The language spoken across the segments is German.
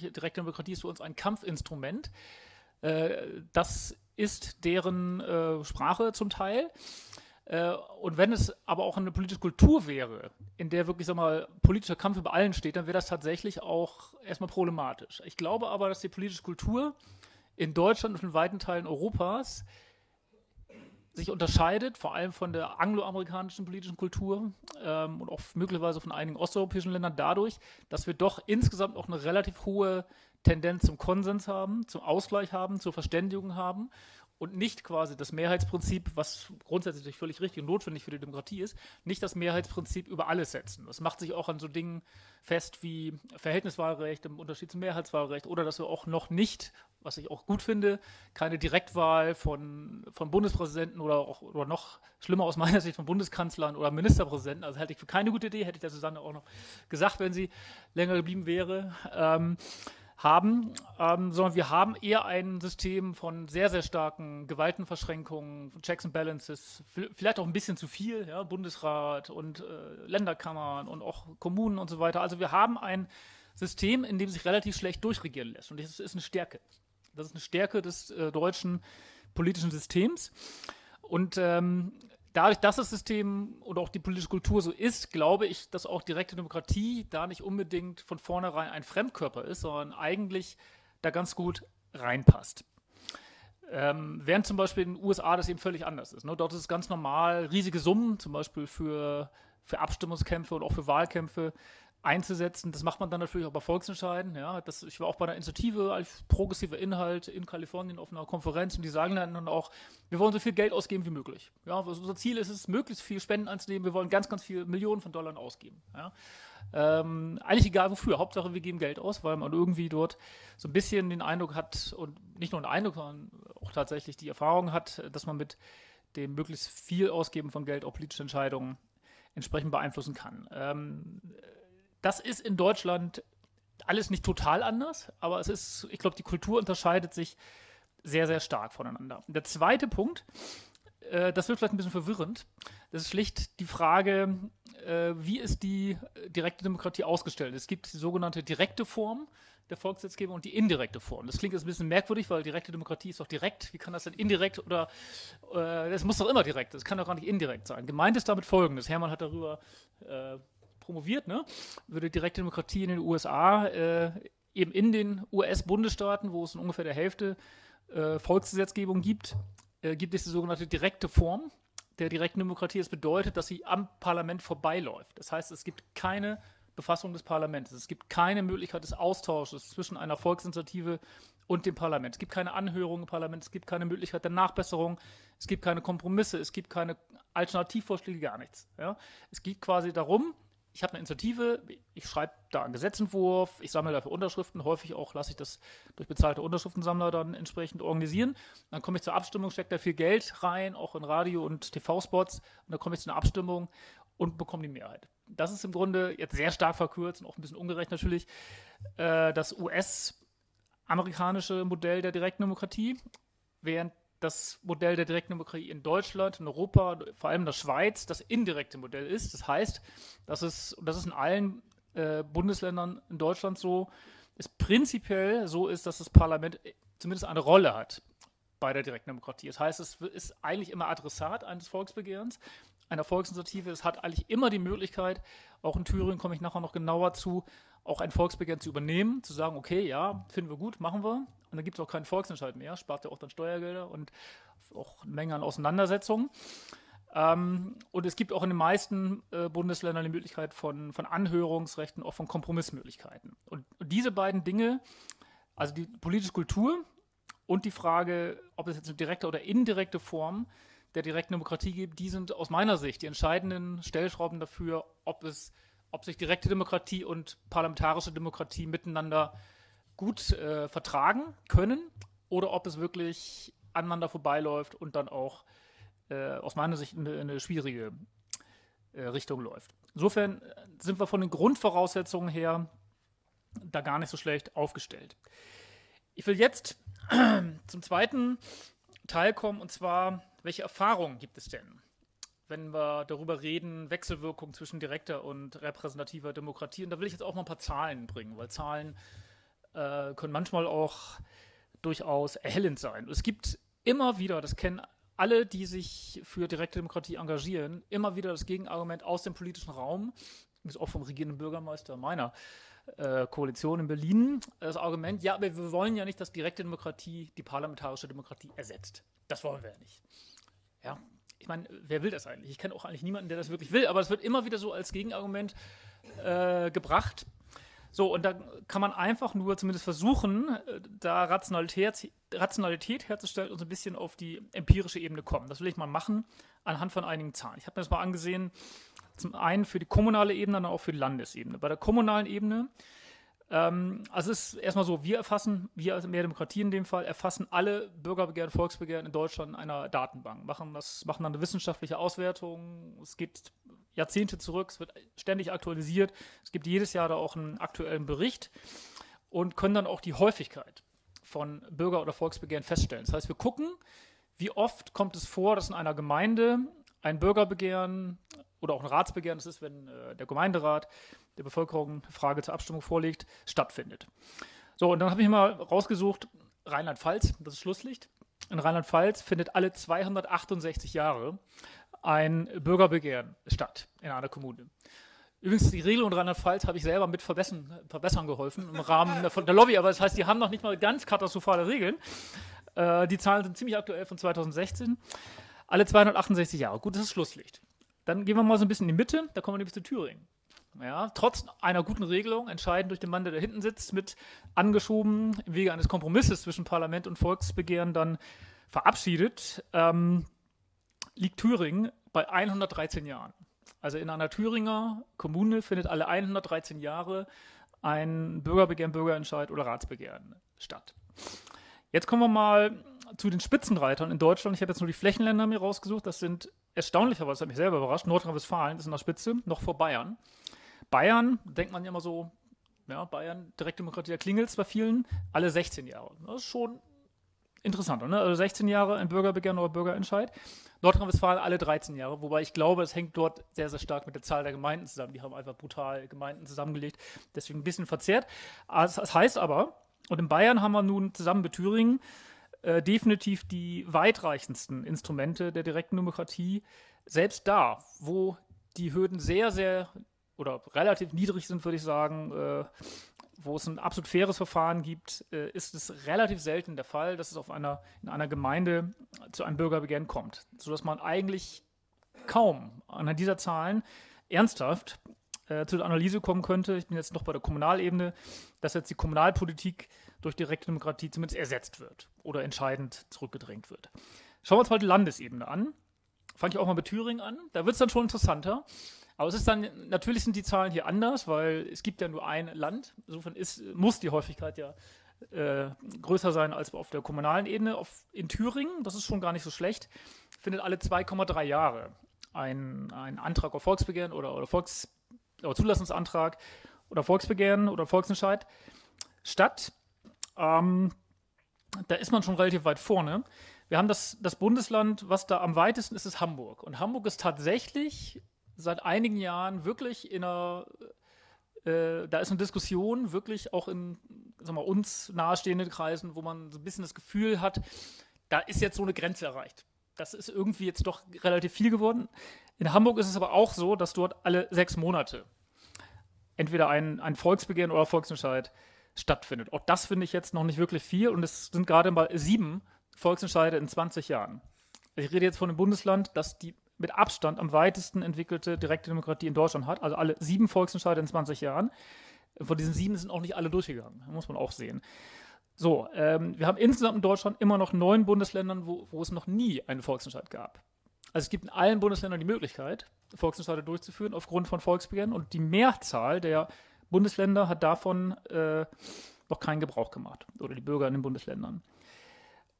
direkte Demokratie ist für uns ein Kampfinstrument. Äh, das ist deren äh, Sprache zum Teil. Äh, und wenn es aber auch eine politische Kultur wäre, in der wirklich, sag mal, politischer Kampf über allen steht, dann wäre das tatsächlich auch erstmal problematisch. Ich glaube aber, dass die politische Kultur in Deutschland und in weiten Teilen Europas sich unterscheidet, vor allem von der angloamerikanischen politischen Kultur ähm, und auch möglicherweise von einigen osteuropäischen Ländern dadurch, dass wir doch insgesamt auch eine relativ hohe Tendenz zum Konsens haben, zum Ausgleich haben, zur Verständigung haben und nicht quasi das Mehrheitsprinzip, was grundsätzlich völlig richtig und notwendig für die Demokratie ist, nicht das Mehrheitsprinzip über alles setzen. Das macht sich auch an so Dingen fest wie Verhältniswahlrecht im Unterschied zum Mehrheitswahlrecht oder dass wir auch noch nicht, was ich auch gut finde, keine Direktwahl von, von Bundespräsidenten oder auch oder noch schlimmer aus meiner Sicht von Bundeskanzlern oder Ministerpräsidenten, also halte ich für keine gute Idee, hätte ich der Susanne auch noch gesagt, wenn sie länger geblieben wäre. Ähm, haben, ähm, sondern wir haben eher ein System von sehr, sehr starken Gewaltenverschränkungen, Checks and Balances, vielleicht auch ein bisschen zu viel, ja, Bundesrat und äh, Länderkammern und auch Kommunen und so weiter. Also wir haben ein System, in dem sich relativ schlecht durchregieren lässt. Und das ist eine Stärke. Das ist eine Stärke des äh, deutschen politischen Systems. Und ähm, dadurch, dass das System oder auch die politische Kultur so ist, glaube ich, dass auch direkte Demokratie da nicht unbedingt von vornherein ein Fremdkörper ist, sondern eigentlich da ganz gut reinpasst. Ähm, während zum Beispiel in den USA das eben völlig anders ist. Ne? Dort ist es ganz normal, riesige Summen zum Beispiel für, für Abstimmungskämpfe und auch für Wahlkämpfe einzusetzen. Das macht man dann natürlich auch bei Volksentscheiden. Ja, das, ich war auch bei einer Initiative als progressiver Inhalt in Kalifornien auf einer Konferenz und die sagen dann auch, wir wollen so viel Geld ausgeben wie möglich. Ja, unser Ziel ist es, möglichst viel Spenden anzunehmen. Wir wollen ganz, ganz viele Millionen von Dollar ausgeben. Ja. Ähm, eigentlich egal wofür. Hauptsache, wir geben Geld aus, weil man irgendwie dort so ein bisschen den Eindruck hat und nicht nur den Eindruck, sondern auch tatsächlich die Erfahrung hat, dass man mit dem möglichst viel Ausgeben von Geld auch politische Entscheidungen entsprechend beeinflussen kann. Ähm, das ist in Deutschland alles nicht total anders, aber es ist, ich glaube, die Kultur unterscheidet sich sehr, sehr stark voneinander. Der zweite Punkt, äh, das wird vielleicht ein bisschen verwirrend, das ist schlicht die Frage, äh, wie ist die direkte Demokratie ausgestellt? Es gibt die sogenannte direkte Form der Volksgesetzgebung und die indirekte Form. Das klingt jetzt ein bisschen merkwürdig, weil direkte Demokratie ist doch direkt. Wie kann das denn indirekt oder äh, das muss doch immer direkt, das kann doch gar nicht indirekt sein. Gemeint ist damit folgendes, Hermann hat darüber äh, promoviert, ne? Würde direkte Demokratie in den USA äh, eben in den US-Bundesstaaten, wo es in ungefähr der Hälfte äh, Volksgesetzgebung gibt, äh, gibt es die sogenannte direkte Form der direkten Demokratie. Das bedeutet, dass sie am Parlament vorbeiläuft. Das heißt, es gibt keine Befassung des Parlaments. Es gibt keine Möglichkeit des Austausches zwischen einer Volksinitiative und dem Parlament. Es gibt keine Anhörung im Parlament, es gibt keine Möglichkeit der Nachbesserung, es gibt keine Kompromisse, es gibt keine Alternativvorschläge, gar nichts. Ja? Es geht quasi darum, ich habe eine Initiative, ich schreibe da einen Gesetzentwurf, ich sammle dafür Unterschriften, häufig auch lasse ich das durch bezahlte Unterschriftensammler dann entsprechend organisieren. Dann komme ich zur Abstimmung, stecke da viel Geld rein, auch in Radio- und TV-Spots, und dann komme ich zu einer Abstimmung und bekomme die Mehrheit. Das ist im Grunde jetzt sehr stark verkürzt und auch ein bisschen ungerecht natürlich, äh, das US-amerikanische Modell der direkten Demokratie, während das Modell der direkten Demokratie in Deutschland, in Europa, vor allem in der Schweiz, das indirekte Modell ist. Das heißt, es, und das ist in allen äh, Bundesländern in Deutschland so, es prinzipiell so ist, dass das Parlament zumindest eine Rolle hat bei der direkten Demokratie. Das heißt, es ist eigentlich immer Adressat eines Volksbegehrens, einer Volksinitiative. Es hat eigentlich immer die Möglichkeit, auch in Thüringen komme ich nachher noch genauer zu, auch ein Volksbegehren zu übernehmen, zu sagen, okay, ja, finden wir gut, machen wir. Und dann gibt es auch keinen Volksentscheid mehr, spart ja auch dann Steuergelder und auch eine Menge an Auseinandersetzungen. Ähm, und es gibt auch in den meisten äh, Bundesländern die Möglichkeit von, von Anhörungsrechten, auch von Kompromissmöglichkeiten. Und, und diese beiden Dinge, also die politische Kultur und die Frage, ob es jetzt eine direkte oder indirekte Form der direkten Demokratie gibt, die sind aus meiner Sicht die entscheidenden Stellschrauben dafür, ob es, ob sich direkte Demokratie und parlamentarische Demokratie miteinander gut äh, vertragen können oder ob es wirklich aneinander vorbeiläuft und dann auch äh, aus meiner Sicht eine, eine schwierige äh, Richtung läuft. Insofern äh, sind wir von den Grundvoraussetzungen her da gar nicht so schlecht aufgestellt. Ich will jetzt zum zweiten Teil kommen und zwar, welche Erfahrungen gibt es denn, wenn wir darüber reden, Wechselwirkung zwischen direkter und repräsentativer Demokratie? Und da will ich jetzt auch mal ein paar Zahlen bringen, weil Zahlen äh, können manchmal auch durchaus erhellend sein. Es gibt immer wieder, das kennen alle, die sich für direkte Demokratie engagieren, immer wieder das Gegenargument aus dem politischen Raum, ist auch vom regierenden Bürgermeister meiner äh, Koalition in Berlin, das Argument, ja, aber wir wollen ja nicht, dass direkte Demokratie die parlamentarische Demokratie ersetzt. Das wollen wir ja nicht. Ja, ich meine, wer will das eigentlich? Ich kenne auch eigentlich niemanden, der das wirklich will, aber es wird immer wieder so als Gegenargument äh, gebracht. So, und da kann man einfach nur zumindest versuchen, äh, da Rationalität, Rationalität herzustellen und so ein bisschen auf die empirische Ebene kommen. Das will ich mal machen anhand von einigen Zahlen. Ich habe mir das mal angesehen, zum einen für die kommunale Ebene, dann auch für die Landesebene. Bei der kommunalen Ebene ähm, also es ist erstmal so, wir erfassen, wir als Mehr Demokratie in dem Fall, erfassen alle Bürgerbegehren, Volksbegehren in Deutschland in einer Datenbank, machen, das, machen dann eine wissenschaftliche Auswertung. Es geht Jahrzehnte zurück, es wird ständig aktualisiert. Es gibt jedes Jahr da auch einen aktuellen Bericht und können dann auch die Häufigkeit von Bürger- oder Volksbegehren feststellen. Das heißt, wir gucken, wie oft kommt es vor, dass in einer Gemeinde ein Bürgerbegehren oder auch ein Ratsbegehren, das ist, wenn äh, der Gemeinderat der Bevölkerung eine Frage zur Abstimmung vorlegt, stattfindet. So, und dann habe ich mal rausgesucht, Rheinland-Pfalz, das ist Schlusslicht. In Rheinland-Pfalz findet alle 268 Jahre ein Bürgerbegehren statt in einer Kommune. Übrigens, die Regel in Rheinland-Pfalz habe ich selber mit verbessern, verbessern geholfen im Rahmen der, der Lobby, aber das heißt, die haben noch nicht mal ganz katastrophale Regeln. Äh, die Zahlen sind ziemlich aktuell von 2016. Alle 268 Jahre. Gut, das ist Schlusslicht. Dann gehen wir mal so ein bisschen in die Mitte, da kommen wir nämlich zu Thüringen. Ja, trotz einer guten Regelung, entscheidend durch den Mann, der da hinten sitzt, mit angeschoben im Wege eines Kompromisses zwischen Parlament und Volksbegehren dann verabschiedet, ähm, liegt Thüringen bei 113 Jahren. Also in einer Thüringer Kommune findet alle 113 Jahre ein Bürgerbegehren, Bürgerentscheid oder Ratsbegehren statt. Jetzt kommen wir mal zu den Spitzenreitern in Deutschland. Ich habe jetzt nur die Flächenländer mir rausgesucht. Das sind erstaunlicherweise, das hat mich selber überrascht, Nordrhein-Westfalen ist in der Spitze, noch vor Bayern. Bayern, denkt man ja immer so, ja, Bayern, Direktdemokratie, da klingelt es bei vielen, alle 16 Jahre. Das ist schon interessant, ne? Also 16 Jahre ein Bürgerbegehren oder Bürgerentscheid. Nordrhein-Westfalen alle 13 Jahre, wobei ich glaube, es hängt dort sehr, sehr stark mit der Zahl der Gemeinden zusammen. Die haben einfach brutal Gemeinden zusammengelegt, deswegen ein bisschen verzerrt. Das heißt aber, und in Bayern haben wir nun zusammen mit Thüringen äh, definitiv die weitreichendsten Instrumente der direkten Demokratie. Selbst da, wo die Hürden sehr, sehr oder relativ niedrig sind, würde ich sagen, äh, wo es ein absolut faires Verfahren gibt, äh, ist es relativ selten der Fall, dass es auf einer, in einer Gemeinde zu einem Bürgerbegehren kommt, sodass man eigentlich kaum anhand dieser Zahlen ernsthaft äh, zu der Analyse kommen könnte, ich bin jetzt noch bei der Kommunalebene, dass jetzt die Kommunalpolitik durch direkte Demokratie zumindest ersetzt wird oder entscheidend zurückgedrängt wird. Schauen wir uns mal die Landesebene an. Fange ich auch mal mit Thüringen an. Da wird es dann schon interessanter. Aber es ist dann, natürlich sind die Zahlen hier anders, weil es gibt ja nur ein Land. Insofern ist, muss die Häufigkeit ja äh, größer sein als auf der kommunalen Ebene. Auf, in Thüringen, das ist schon gar nicht so schlecht, findet alle 2,3 Jahre ein, ein Antrag auf Volksbegehren oder, oder, Volks, oder Zulassungsantrag oder Volksbegehren oder Volksentscheid statt. Ähm, da ist man schon relativ weit vorne. Wir haben das, das Bundesland, was da am weitesten ist, ist Hamburg. Und Hamburg ist tatsächlich seit einigen Jahren wirklich in einer, äh, da ist eine Diskussion wirklich auch in sag mal, uns nahestehenden Kreisen, wo man so ein bisschen das Gefühl hat, da ist jetzt so eine Grenze erreicht. Das ist irgendwie jetzt doch relativ viel geworden. In Hamburg ist es aber auch so, dass dort alle sechs Monate entweder ein, ein Volksbegehren oder Volksentscheid stattfindet. Auch das finde ich jetzt noch nicht wirklich viel und es sind gerade mal sieben Volksentscheide in 20 Jahren. Ich rede jetzt von einem Bundesland, das die mit Abstand am weitesten entwickelte direkte Demokratie in Deutschland hat. Also alle sieben Volksentscheide in 20 Jahren. Von diesen sieben sind auch nicht alle durchgegangen. muss man auch sehen. So, ähm, wir haben insgesamt in Deutschland immer noch neun Bundesländern, wo, wo es noch nie einen Volksentscheid gab. Also es gibt in allen Bundesländern die Möglichkeit, Volksentscheide durchzuführen aufgrund von Volksbegehren und die Mehrzahl der Bundesländer hat davon äh, noch keinen Gebrauch gemacht oder die Bürger in den Bundesländern.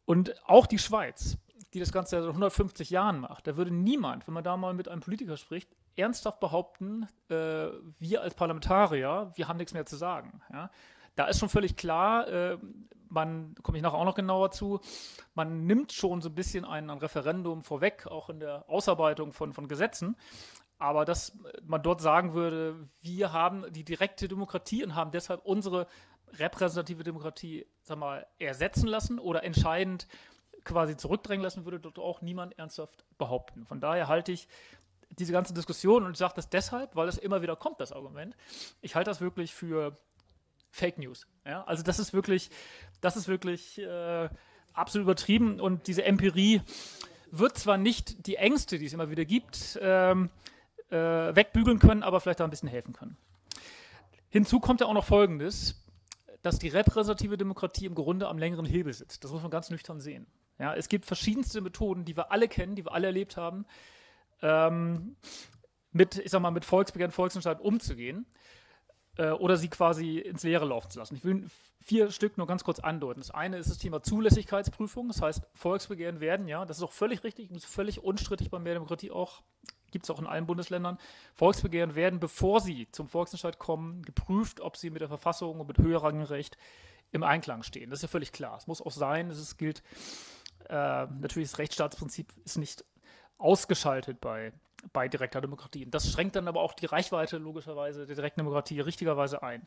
Und auch die Schweiz die das Ganze seit 150 Jahren macht, da würde niemand, wenn man da mal mit einem Politiker spricht, ernsthaft behaupten, äh, wir als Parlamentarier, wir haben nichts mehr zu sagen. Ja? Da ist schon völlig klar, äh, man, komme ich nachher auch noch genauer zu, man nimmt schon so ein bisschen ein, ein Referendum vorweg, auch in der Ausarbeitung von, von Gesetzen. Aber dass man dort sagen würde, wir haben die direkte Demokratie und haben deshalb unsere repräsentative Demokratie, sag mal, ersetzen lassen oder entscheidend quasi zurückdrängen lassen, würde dort auch niemand ernsthaft behaupten. Von daher halte ich diese ganze Diskussion, und ich sage das deshalb, weil das immer wieder kommt, das Argument, ich halte das wirklich für Fake News. Ja? Also das ist wirklich, das ist wirklich äh, absolut übertrieben und diese Empirie wird zwar nicht die Ängste, die es immer wieder gibt, ähm, äh, wegbügeln können, aber vielleicht da ein bisschen helfen können. Hinzu kommt ja auch noch Folgendes, dass die repräsentative Demokratie im Grunde am längeren Hebel sitzt. Das muss man ganz nüchtern sehen. Ja, es gibt verschiedenste Methoden, die wir alle kennen, die wir alle erlebt haben, ähm, mit, ich sag mal, mit Volksbegehren, Volksentscheid umzugehen äh, oder sie quasi ins Leere laufen zu lassen. Ich will vier Stück nur ganz kurz andeuten. Das eine ist das Thema Zulässigkeitsprüfung. Das heißt, Volksbegehren werden, ja, das ist auch völlig richtig, das ist völlig unstrittig bei Mehr Demokratie auch, gibt es auch in allen Bundesländern. Volksbegehren werden, bevor sie zum Volksentscheid kommen, geprüft, ob sie mit der Verfassung und mit höherrangem Recht im Einklang stehen. Das ist ja völlig klar. Es muss auch sein, es gilt, äh, natürlich das Rechtsstaatsprinzip ist nicht ausgeschaltet bei bei direkter Demokratie. Und das schränkt dann aber auch die Reichweite logischerweise der direkten Demokratie richtigerweise ein.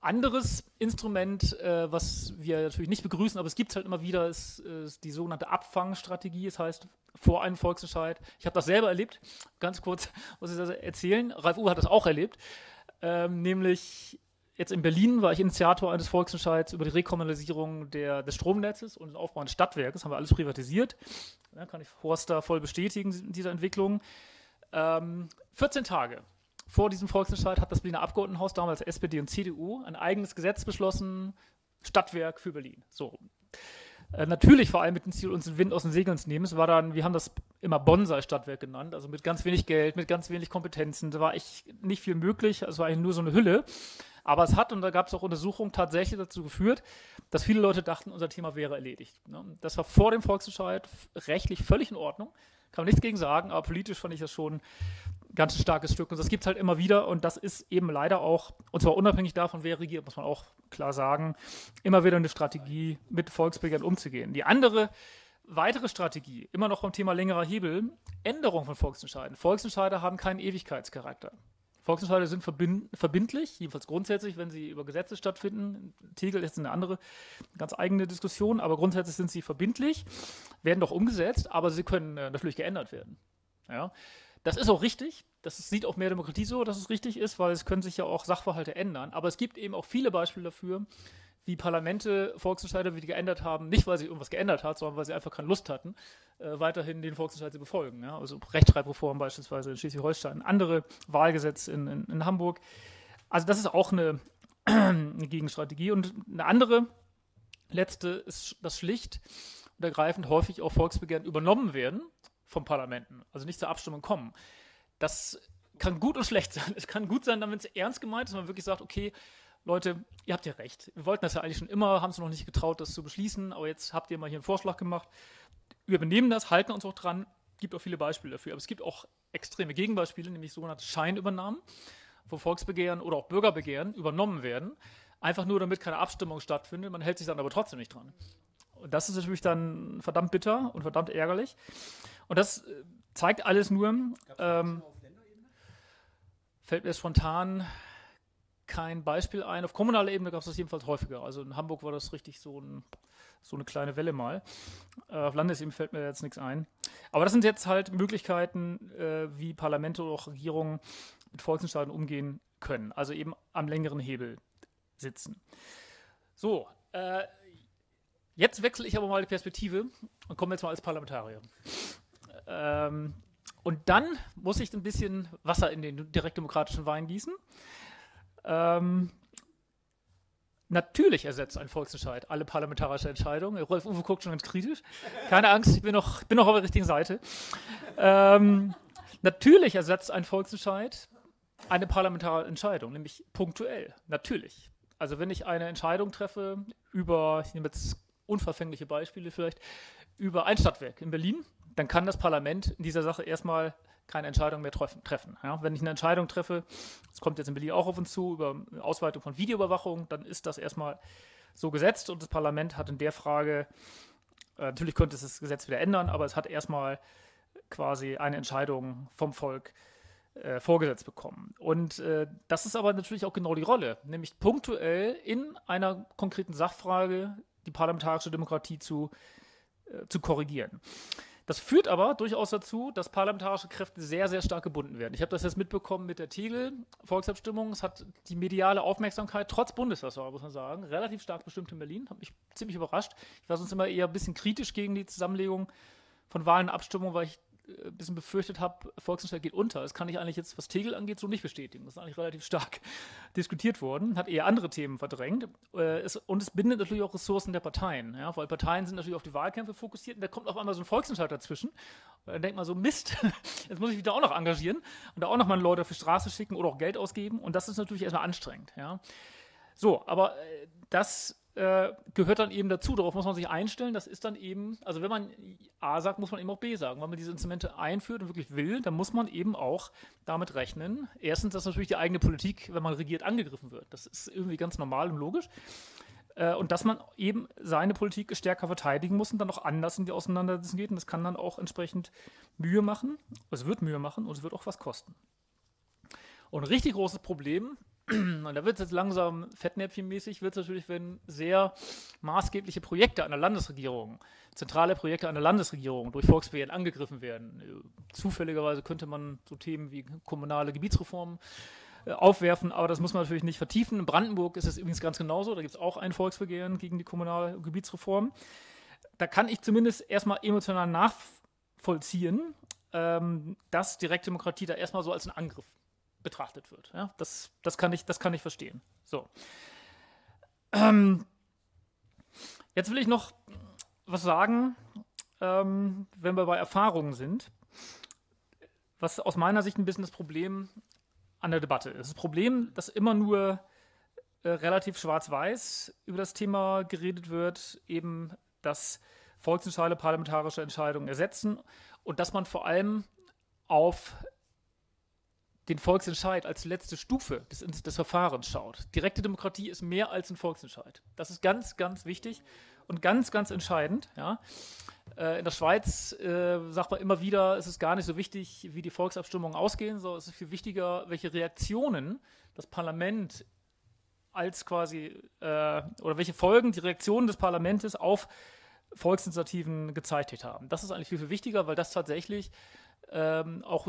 Anderes Instrument, äh, was wir natürlich nicht begrüßen, aber es gibt es halt immer wieder, ist, ist, die sogenannte Abfangstrategie. Das heißt, vor einem Volksentscheid. Ich habe das selber erlebt. Ganz kurz muss ich das erzählen. Ralf Uwe hat das auch erlebt. Ähm, nämlich jetzt in Berlin war ich Initiator eines Volksentscheids über die Rekommunalisierung der, des Stromnetzes und den Aufbau eines Stadtwerkes. Haben wir alles privatisiert. Da kann ich Horst da voll bestätigen, diese Entwicklung. Ähm, 14 Tage vor diesem Volksentscheid hat das Berliner Abgeordnetenhaus, damals SPD und CDU, ein eigenes Gesetz beschlossen, Stadtwerk für Berlin. So. Äh, natürlich vor allem mit dem Ziel, uns den Wind aus den Segeln zu nehmen. Es war dann, wir haben das immer Bonsai-Stadtwerk genannt, also mit ganz wenig Geld, mit ganz wenig Kompetenzen. Da war echt nicht viel möglich, es war eigentlich nur so eine Hülle. Aber es hat, und da gab es auch Untersuchungen, tatsächlich dazu geführt, dass viele Leute dachten, unser Thema wäre erledigt. Ne? Das war vor dem Volksentscheid rechtlich völlig in Ordnung. Kann man nichts gegen sagen, aber politisch fand ich das schon ein ganz starkes Stück. Und das gibt es halt immer wieder. Und das ist eben leider auch, und zwar unabhängig davon, wer regiert, muss man auch klar sagen, immer wieder eine Strategie, mit Volksbegehren umzugehen. Die andere weitere Strategie, immer noch beim Thema längerer Hebel, Änderung von Volksentscheiden. Volksentscheide haben keinen Ewigkeitscharakter. Volksentscheide sind verbind verbindlich, jedenfalls grundsätzlich, wenn sie über Gesetze stattfinden. Tegel ist eine andere, ganz eigene Diskussion, aber grundsätzlich sind sie verbindlich, werden doch umgesetzt, aber sie können äh, natürlich geändert werden. Ja? Das ist auch richtig. Das sieht auch mehr Demokratie so, dass es richtig ist, weil es können sich ja auch Sachverhalte ändern. Aber es gibt eben auch viele Beispiele dafür, wie Parlamente Volksentscheide wieder geändert haben, nicht weil sie irgendwas geändert hat, sondern weil sie einfach keine Lust hatten, äh, weiterhin den Volksentscheid zu befolgen. Ja? Also Rechtschreibreform beispielsweise in Schleswig-Holstein, andere Wahlgesetz in, in, in, Hamburg. Also das ist auch eine, eine Gegenstrategie. Und eine andere, letzte, ist, dass schlicht und ergreifend häufig auch Volksbegehren übernommen werden vom Parlamenten, also nicht zur Abstimmung kommen. Das kann gut und schlecht sein. Es kann gut sein, wenn es ernst gemeint ist, man wirklich sagt, okay, Leute, ihr habt ja recht. Wir wollten das ja eigentlich schon immer, haben es noch nicht getraut, das zu beschließen, aber jetzt habt ihr mal hier einen Vorschlag gemacht. Wir übernehmen das, halten uns auch dran. Gibt auch viele Beispiele dafür. Aber es gibt auch extreme Gegenbeispiele, nämlich sogenannte Scheinübernahmen, wo Volksbegehren oder auch Bürgerbegehren übernommen werden. Einfach nur, damit keine Abstimmung stattfindet. Man hält sich dann aber trotzdem nicht dran. Und das ist natürlich dann verdammt bitter und verdammt ärgerlich. Und das äh, zeigt alles nur. Ähm, fällt mir spontan kein Beispiel ein. Auf kommunaler Ebene gab es das jedenfalls häufiger. Also in Hamburg war das richtig so, ein, so eine kleine Welle mal. Äh, auf Landesebene fällt mir jetzt nichts ein. Aber das sind jetzt halt Möglichkeiten, äh, wie Parlamente oder auch Regierungen mit Volksentscheiden umgehen können. Also eben am längeren Hebel sitzen. So, äh, jetzt wechsle ich aber mal die Perspektive und komme jetzt mal als Parlamentarier. Ähm, und dann muss ich ein bisschen Wasser in den direktdemokratischen Wein gießen. Ähm, natürlich ersetzt ein Volksentscheid alle parlamentarische Entscheidungen. Rolf Uwe guckt schon ganz kritisch. Keine Angst, ich bin noch, bin noch auf der richtigen Seite. Ähm, natürlich ersetzt ein Volksentscheid eine parlamentarische Entscheidung, nämlich punktuell. Natürlich. Also wenn ich eine Entscheidung treffe über, ich nehme jetzt unverfängliche Beispiele vielleicht, über ein Stadtwerk in Berlin, dann kann das Parlament in dieser Sache erstmal keine Entscheidung mehr treffen. Ja, wenn ich eine Entscheidung treffe, das kommt jetzt in Berlin auch auf uns zu, über Ausweitung von Videoüberwachung, dann ist das erstmal so gesetzt und das Parlament hat in der Frage, äh, natürlich könnte es das Gesetz wieder ändern, aber es hat erstmal quasi eine Entscheidung vom Volk äh, vorgesetzt bekommen. Und äh, das ist aber natürlich auch genau die Rolle, nämlich punktuell in einer konkreten Sachfrage die parlamentarische Demokratie zu, äh, zu korrigieren. Das führt aber durchaus dazu, dass parlamentarische Kräfte sehr, sehr stark gebunden werden. Ich habe das jetzt mitbekommen mit der Tegel-Volksabstimmung. Es hat die mediale Aufmerksamkeit, trotz Bundestagswahl, muss man sagen, relativ stark bestimmt in Berlin. Hat mich ziemlich überrascht. Ich war sonst immer eher ein bisschen kritisch gegen die Zusammenlegung von Wahlen und Abstimmungen, weil ich ein bisschen befürchtet habe, Volksentscheid geht unter. Das kann ich eigentlich jetzt, was Tegel angeht, so nicht bestätigen. Das ist eigentlich relativ stark diskutiert worden, hat eher andere Themen verdrängt. Äh, und es bindet natürlich auch Ressourcen der Parteien, ja, weil Parteien sind natürlich auf die Wahlkämpfe fokussiert und da kommt auf einmal so ein Volksentscheid dazwischen. Und dann denkt man so, Mist, jetzt muss ich mich da auch noch engagieren und da auch noch mal Leute auf die Straße schicken oder auch Geld ausgeben. Und das ist natürlich erstmal anstrengend. Ja. So, aber äh, das äh, gehört dann eben dazu. Darauf muss man sich einstellen. Das ist dann eben, also wenn man A sagt, muss man eben auch B sagen. Wenn man diese Instrumente einführt und wirklich will, dann muss man eben auch damit rechnen. Erstens, dass natürlich die eigene Politik, wenn man regiert, angegriffen wird. Das ist irgendwie ganz normal und logisch. Äh, und dass man eben seine Politik stärker verteidigen muss und dann auch anders in die Auseinandersetzung geht. Und das kann dann auch entsprechend Mühe machen. Es wird Mühe machen und es wird auch was kosten. Und ein richtig großes Problem und da wird es jetzt langsam fettnäpfchenmäßig, wird es natürlich, wenn sehr maßgebliche Projekte einer Landesregierung, zentrale Projekte einer Landesregierung durch Volksbegehren angegriffen werden. Zufälligerweise könnte man so Themen wie kommunale Gebietsreformen äh, aufwerfen, aber das muss man natürlich nicht vertiefen. In Brandenburg ist es übrigens ganz genauso, da gibt es auch ein Volksbegehren gegen die kommunale Gebietsreform. Da kann ich zumindest erstmal emotional nachvollziehen, ähm, dass Direktdemokratie da erstmal so als ein Angriff betrachtet wird. Ja, das, das, kann ich, das kann ich verstehen. So. Ähm, jetzt will ich noch was sagen, ähm, wenn wir bei Erfahrungen sind, was aus meiner Sicht ein bisschen das Problem an der Debatte ist. Das Problem, dass immer nur äh, relativ schwarz-weiß über das Thema geredet wird, eben, dass Volksentscheide parlamentarische Entscheidungen ersetzen und dass man vor allem auf den Volksentscheid als letzte Stufe des, des, Verfahrens schaut. Direkte Demokratie ist mehr als ein Volksentscheid. Das ist ganz, ganz wichtig und ganz, ganz entscheidend. Ja. Äh, in der Schweiz äh, sagt man immer wieder, es ist gar nicht so wichtig, wie die Volksabstimmungen ausgehen, sondern es ist viel wichtiger, welche Reaktionen das Parlament als quasi äh, oder welche Folgen die Reaktionen des Parlaments auf Volksinitiativen gezeichnet haben. Das ist eigentlich viel, viel wichtiger, weil das tatsächlich ähm, auch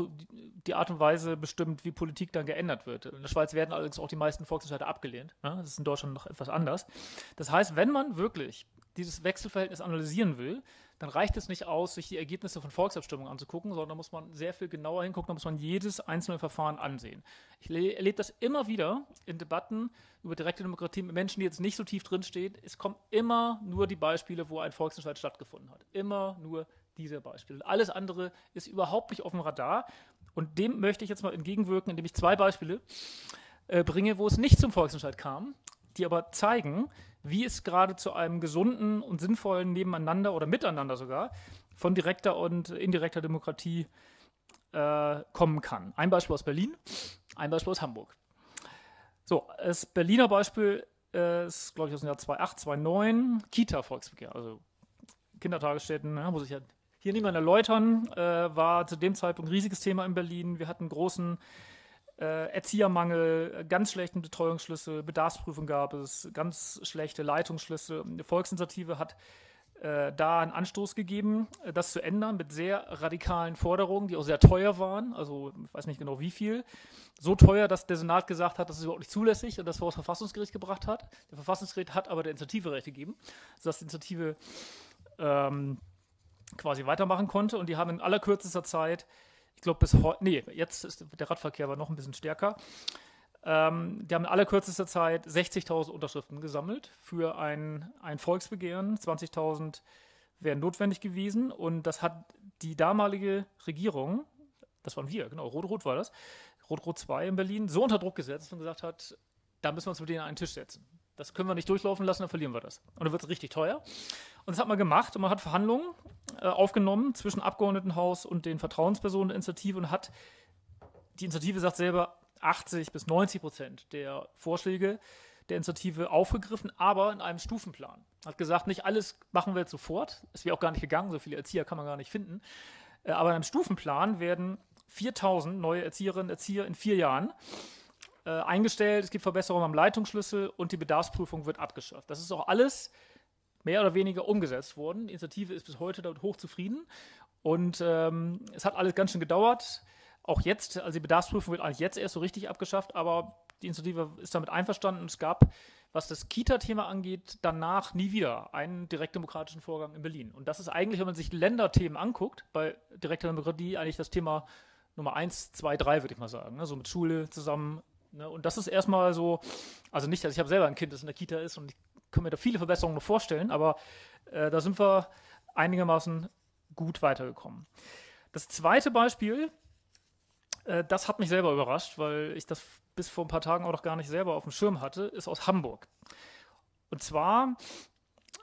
die Art und Weise bestimmt, wie Politik dann geändert wird. In der Schweiz werden allerdings auch die meisten Volksentscheide abgelehnt. Ne? Das ist in Deutschland noch etwas anders. Das heißt, wenn man wirklich dieses Wechselverhältnis analysieren will, dann reicht es nicht aus, sich die Ergebnisse von Volksabstimmungen anzugucken, sondern da muss man sehr viel genauer hingucken, da muss man jedes einzelne Verfahren ansehen. Ich erlebe das immer wieder in Debatten über direkte Demokratie mit Menschen, die jetzt nicht so tief drinstehen. Es kommen immer nur die Beispiele, wo ein Volksentscheid stattgefunden hat. Immer nur diese Beispiele. Alles andere ist überhaupt nicht auf dem Radar. Und dem möchte ich jetzt mal entgegenwirken, indem ich zwei Beispiele äh, bringe, wo es nicht zum Volksentscheid kam, die aber zeigen, wie es gerade zu einem gesunden und sinnvollen Nebeneinander oder Miteinander sogar von direkter und indirekter Demokratie äh, kommen kann. Ein Beispiel aus Berlin, ein Beispiel aus Hamburg. So, das Berliner Beispiel äh, ist, glaube ich, aus dem Jahr 2008, 2009, Kita-Volksbegehr, also Kindertagesstätten, ja, muss ich ja hier niemand erläutern, äh, war zu dem Zeitpunkt ein riesiges Thema in Berlin. Wir hatten großen äh, Erziehermangel, ganz schlechten Betreuungsschlüssel, Bedarfsprüfung gab es, ganz schlechte Leitungsschlüssel. Die Volksinitiative hat äh, da einen Anstoß gegeben, äh, das zu ändern mit sehr radikalen Forderungen, die auch sehr teuer waren. Also ich weiß nicht genau wie viel. So teuer, dass der Senat gesagt hat, das ist überhaupt nicht zulässig und das vor das Verfassungsgericht gebracht hat. Der Verfassungsgericht hat aber der Initiative Recht gegeben, sodass die Initiative ähm, quasi weitermachen konnte. Und die haben in allerkürzester Zeit, ich glaube bis heute, nee, jetzt ist der Radverkehr aber noch ein bisschen stärker. Ähm, die haben in allerkürzester Zeit 60.000 Unterschriften gesammelt für ein, ein Volksbegehren. 20.000 wären notwendig gewesen. Und das hat die damalige Regierung, das waren wir, genau, Rot-Rot war das, Rot-Rot 2 in Berlin, so unter Druck gesetzt, dass man gesagt hat, da müssen wir uns mit denen an einen Tisch setzen. Das können wir nicht durchlaufen lassen, dann verlieren wir das. Und dann wird es richtig teuer. Und das hat man gemacht und man hat Verhandlungen äh, aufgenommen zwischen Abgeordnetenhaus und den Vertrauenspersonen der Initiative und hat, die Initiative sagt selber, 80 bis 90 Prozent der Vorschläge der Initiative aufgegriffen, aber in einem Stufenplan. Hat gesagt, nicht alles machen wir jetzt sofort. Es wäre auch gar nicht gegangen, so viele Erzieher kann man gar nicht finden. Äh, aber in einem Stufenplan werden 4000 neue Erzieherinnen und Erzieher in vier Jahren äh, eingestellt. Es gibt Verbesserungen am Leitungsschlüssel und die Bedarfsprüfung wird abgeschafft. Das ist auch alles mehr oder weniger umgesetzt worden. Die Initiative ist bis heute damit hochzufrieden und ähm, es hat alles ganz schön gedauert. Auch jetzt, also die Bedarfsprüfung wird eigentlich jetzt erst so richtig abgeschafft, aber die Initiative ist damit einverstanden es gab, was das Kita-Thema angeht, danach nie wieder einen direktdemokratischen Vorgang in Berlin. Und das ist eigentlich, wenn man sich Länderthemen anguckt, bei direkter Demokratie eigentlich das Thema Nummer eins, zwei, drei, würde ich mal sagen. Ne? So mit Schule zusammen. Ne? Und das ist erstmal so, also nicht, dass ich habe selber ein Kind, das in der Kita ist und ich kann mir da viele Verbesserungen noch vorstellen, aber äh, da sind wir einigermaßen gut weitergekommen. Das zweite Beispiel, äh, das hat mich selber überrascht, weil ich das bis vor ein paar Tagen auch noch gar nicht selber auf dem Schirm hatte, ist aus Hamburg. Und zwar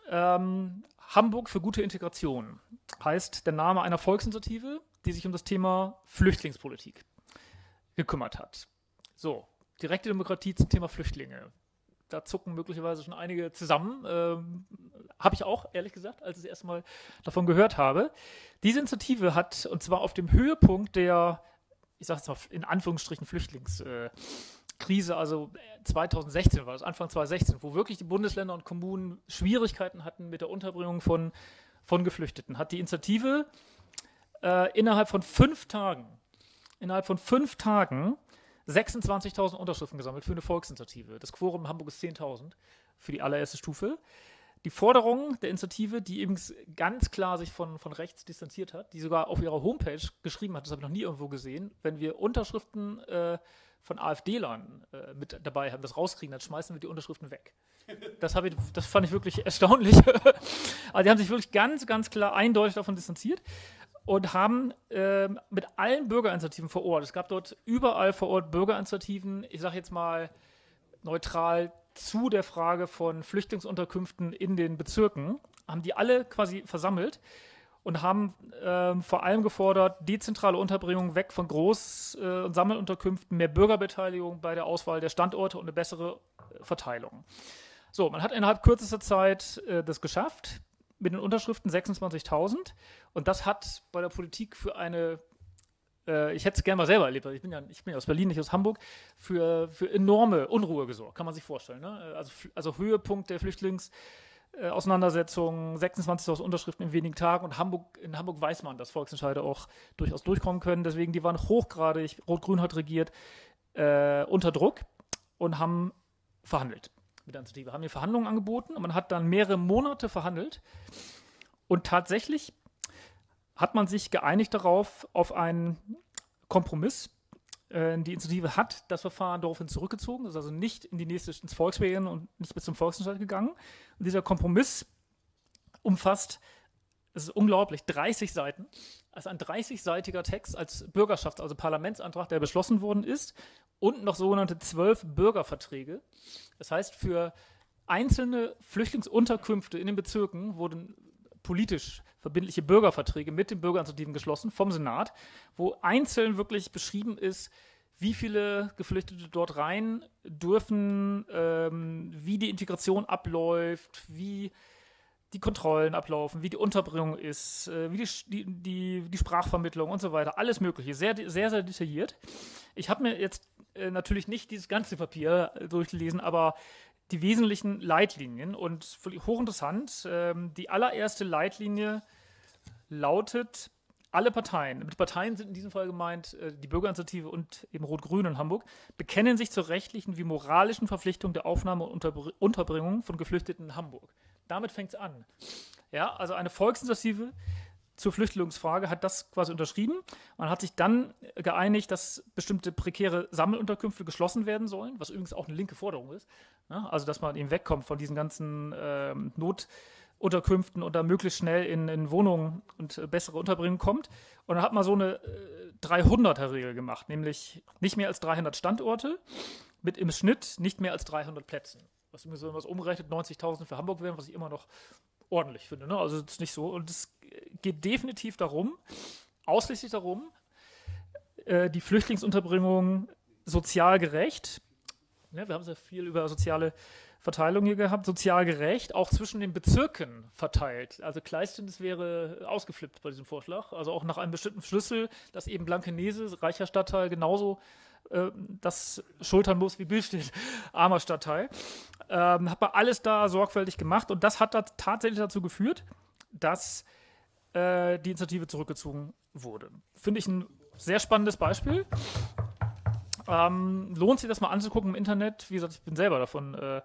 ähm, Hamburg für gute Integration heißt der Name einer Volksinitiative, die sich um das Thema Flüchtlingspolitik gekümmert hat. So, direkte Demokratie zum Thema Flüchtlinge. Da zucken möglicherweise schon einige zusammen. Ähm, habe ich auch, ehrlich gesagt, als ich das erste Mal davon gehört habe. Diese Initiative hat, und zwar auf dem Höhepunkt der, ich sage es mal in Anführungsstrichen, Flüchtlingskrise, also 2016 war das, Anfang 2016, wo wirklich die Bundesländer und Kommunen Schwierigkeiten hatten mit der Unterbringung von, von Geflüchteten, hat die Initiative äh, innerhalb von fünf Tagen, innerhalb von fünf Tagen 26.000 Unterschriften gesammelt für eine Volksinitiative. Das Quorum in Hamburg ist 10.000 für die allererste Stufe. Die Forderung der Initiative, die eben ganz klar sich von, von rechts distanziert hat, die sogar auf ihrer Homepage geschrieben hat, das habe ich noch nie irgendwo gesehen, wenn wir Unterschriften äh, von AfD-Lern äh, mit dabei haben, das rauskriegen, dann schmeißen wir die Unterschriften weg. Das, ich, das fand ich wirklich erstaunlich. also die haben sich wirklich ganz, ganz klar eindeutig davon distanziert und haben äh, mit allen Bürgerinitiativen vor Ort, es gab dort überall vor Ort Bürgerinitiativen, ich sage jetzt mal neutral zu der Frage von Flüchtlingsunterkünften in den Bezirken, haben die alle quasi versammelt und haben äh, vor allem gefordert, dezentrale Unterbringung weg von Groß- äh, und Sammelunterkünften, mehr Bürgerbeteiligung bei der Auswahl der Standorte und eine bessere äh, Verteilung. So, man hat innerhalb kürzester Zeit äh, das geschafft mit den Unterschriften 26.000. Und das hat bei der Politik für eine, äh, ich hätte es gerne mal selber erlebt, ich bin ja ich bin ja aus Berlin, nicht aus Hamburg, für, für enorme Unruhe gesorgt, kann man sich vorstellen. Ne? Also, also Höhepunkt der Flüchtlings- äh, 26.000 Unterschriften in wenigen Tagen und Hamburg, in Hamburg weiß man, dass Volksentscheide auch durchaus durchkommen können. Deswegen, die waren hochgradig, Rot-Grün hat regiert, äh, unter Druck und haben verhandelt mit der Initiative, haben die Verhandlungen angeboten und man hat dann mehrere Monate verhandelt. Und tatsächlich hat man sich geeinigt darauf, auf einen Kompromiss. Äh, die Initiative hat das Verfahren daraufhin zurückgezogen, ist also nicht in die nächste, ins Volksbegehren und nicht bis zum Volksentscheid gegangen. Und dieser Kompromiss umfasst, es ist unglaublich, 30 Seiten. Also ein 30-seitiger Text als Bürgerschafts-, also Parlamentsantrag, der beschlossen worden ist und noch sogenannte zwölf Bürgerverträge. Das heißt, für einzelne Flüchtlingsunterkünfte in den Bezirken wurden politisch verbindliche Bürgerverträge mit den Bürgerinitiativen geschlossen vom Senat, wo einzeln wirklich beschrieben ist, wie viele Geflüchtete dort rein dürfen, ähm, wie die Integration abläuft, wie die Kontrollen ablaufen, wie die Unterbringung ist, äh, wie die, die, die, Sprachvermittlung und so weiter. Alles Mögliche. Sehr, sehr, sehr detailliert. Ich habe mir jetzt äh, natürlich nicht dieses ganze Papier äh, durchgelesen, aber die wesentlichen Leitlinien und hochinteressant. Ähm, die allererste Leitlinie lautet, alle Parteien, mit Parteien sind in diesem Fall gemeint die Bürgerinitiative und eben Rot-Grün in Hamburg, bekennen sich zur rechtlichen wie moralischen Verpflichtung der Aufnahme und Unterbringung von Geflüchteten in Hamburg. Damit fängt es an. Ja, also eine Volksinitiative zur Flüchtlingsfrage hat das quasi unterschrieben. Man hat sich dann geeinigt, dass bestimmte prekäre Sammelunterkünfte geschlossen werden sollen, was übrigens auch eine linke Forderung ist. Ja, also, dass man eben wegkommt von diesen ganzen ähm, Notunterkünften und da möglichst schnell in, in Wohnungen und äh, bessere Unterbringung kommt. Und dann hat man so eine äh, 300er-Regel gemacht, nämlich nicht mehr als 300 Standorte mit im Schnitt nicht mehr als 300 Plätzen was mir so was umrechnet, 90.000 für Hamburg wären, was ich immer noch ordentlich finde. Ne? Also es ist nicht so. Und es geht definitiv darum, ausschließlich darum, äh, die Flüchtlingsunterbringung sozial gerecht. Ne? Wir haben sehr viel über soziale Verteilung hier gehabt, sozial gerecht, auch zwischen den Bezirken verteilt. Also Kleistens wäre ausgeflippt bei diesem Vorschlag. Also auch nach einem bestimmten Schlüssel, dass eben Blankenese, reicher Stadtteil, genauso äh, das schultern muss wie Billstedt, armer Stadtteil. Ähm, hat man alles da sorgfältig gemacht und das hat da tatsächlich dazu geführt, dass äh, die Initiative zurückgezogen wurde. Finde ich ein sehr spannendes Beispiel. Ähm, lohnt sich das mal anzugucken im Internet. Wie gesagt, ich bin selber davon äh,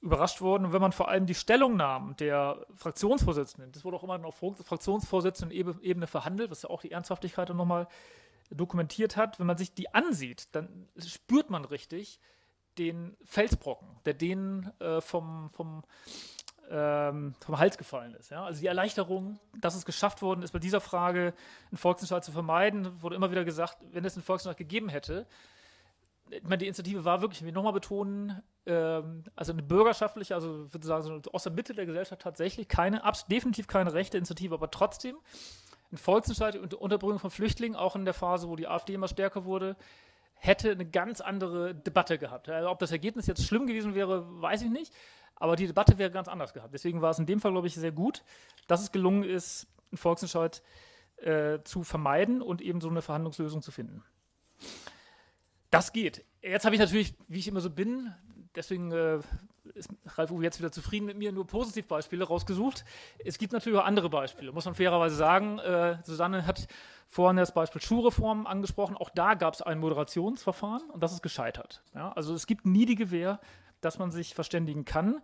überrascht worden. Und wenn man vor allem die Stellungnahmen der Fraktionsvorsitzenden, das wurde auch immer auf Fraktionsvorsitzenden-Ebene verhandelt, was ja auch die Ernsthaftigkeit nochmal dokumentiert hat, wenn man sich die ansieht, dann spürt man richtig den Felsbrocken, der denen äh, vom, vom ähm, vom Hals gefallen ist. Ja? Also die Erleichterung, dass es geschafft worden ist, bei dieser Frage einen Volksentscheid zu vermeiden, wurde immer wieder gesagt, wenn es einen Volksentscheid gegeben hätte, ich meine, die Initiative war wirklich, ich will nochmal betonen, ähm, also eine bürgerschaftliche, also würde so aus der Mitte der Gesellschaft tatsächlich keine, definitiv keine rechte Initiative, aber trotzdem ein Volksentscheid und Unterbringung von Flüchtlingen, auch in der Phase, wo die AfD immer stärker wurde, hätte eine ganz andere Debatte gehabt. Also ob das Ergebnis jetzt schlimm gewesen wäre, weiß ich nicht. Aber die Debatte wäre ganz anders gehabt. Deswegen war es in dem Fall, glaube ich, sehr gut, dass es gelungen ist, einen Volksentscheid äh, zu vermeiden und eben so eine Verhandlungslösung zu finden. Das geht. Jetzt habe ich natürlich, wie ich immer so bin, deswegen äh, ist Ralf Uwe jetzt wieder zufrieden mit mir, nur Positivbeispiele rausgesucht. Es gibt natürlich auch andere Beispiele, muss man fairerweise sagen. Äh, Susanne hat vorhin das Beispiel Schulreform angesprochen. Auch da gab es ein Moderationsverfahren und das ist gescheitert. Ja, also es gibt nie die Gewähr, dass man sich verständigen kann.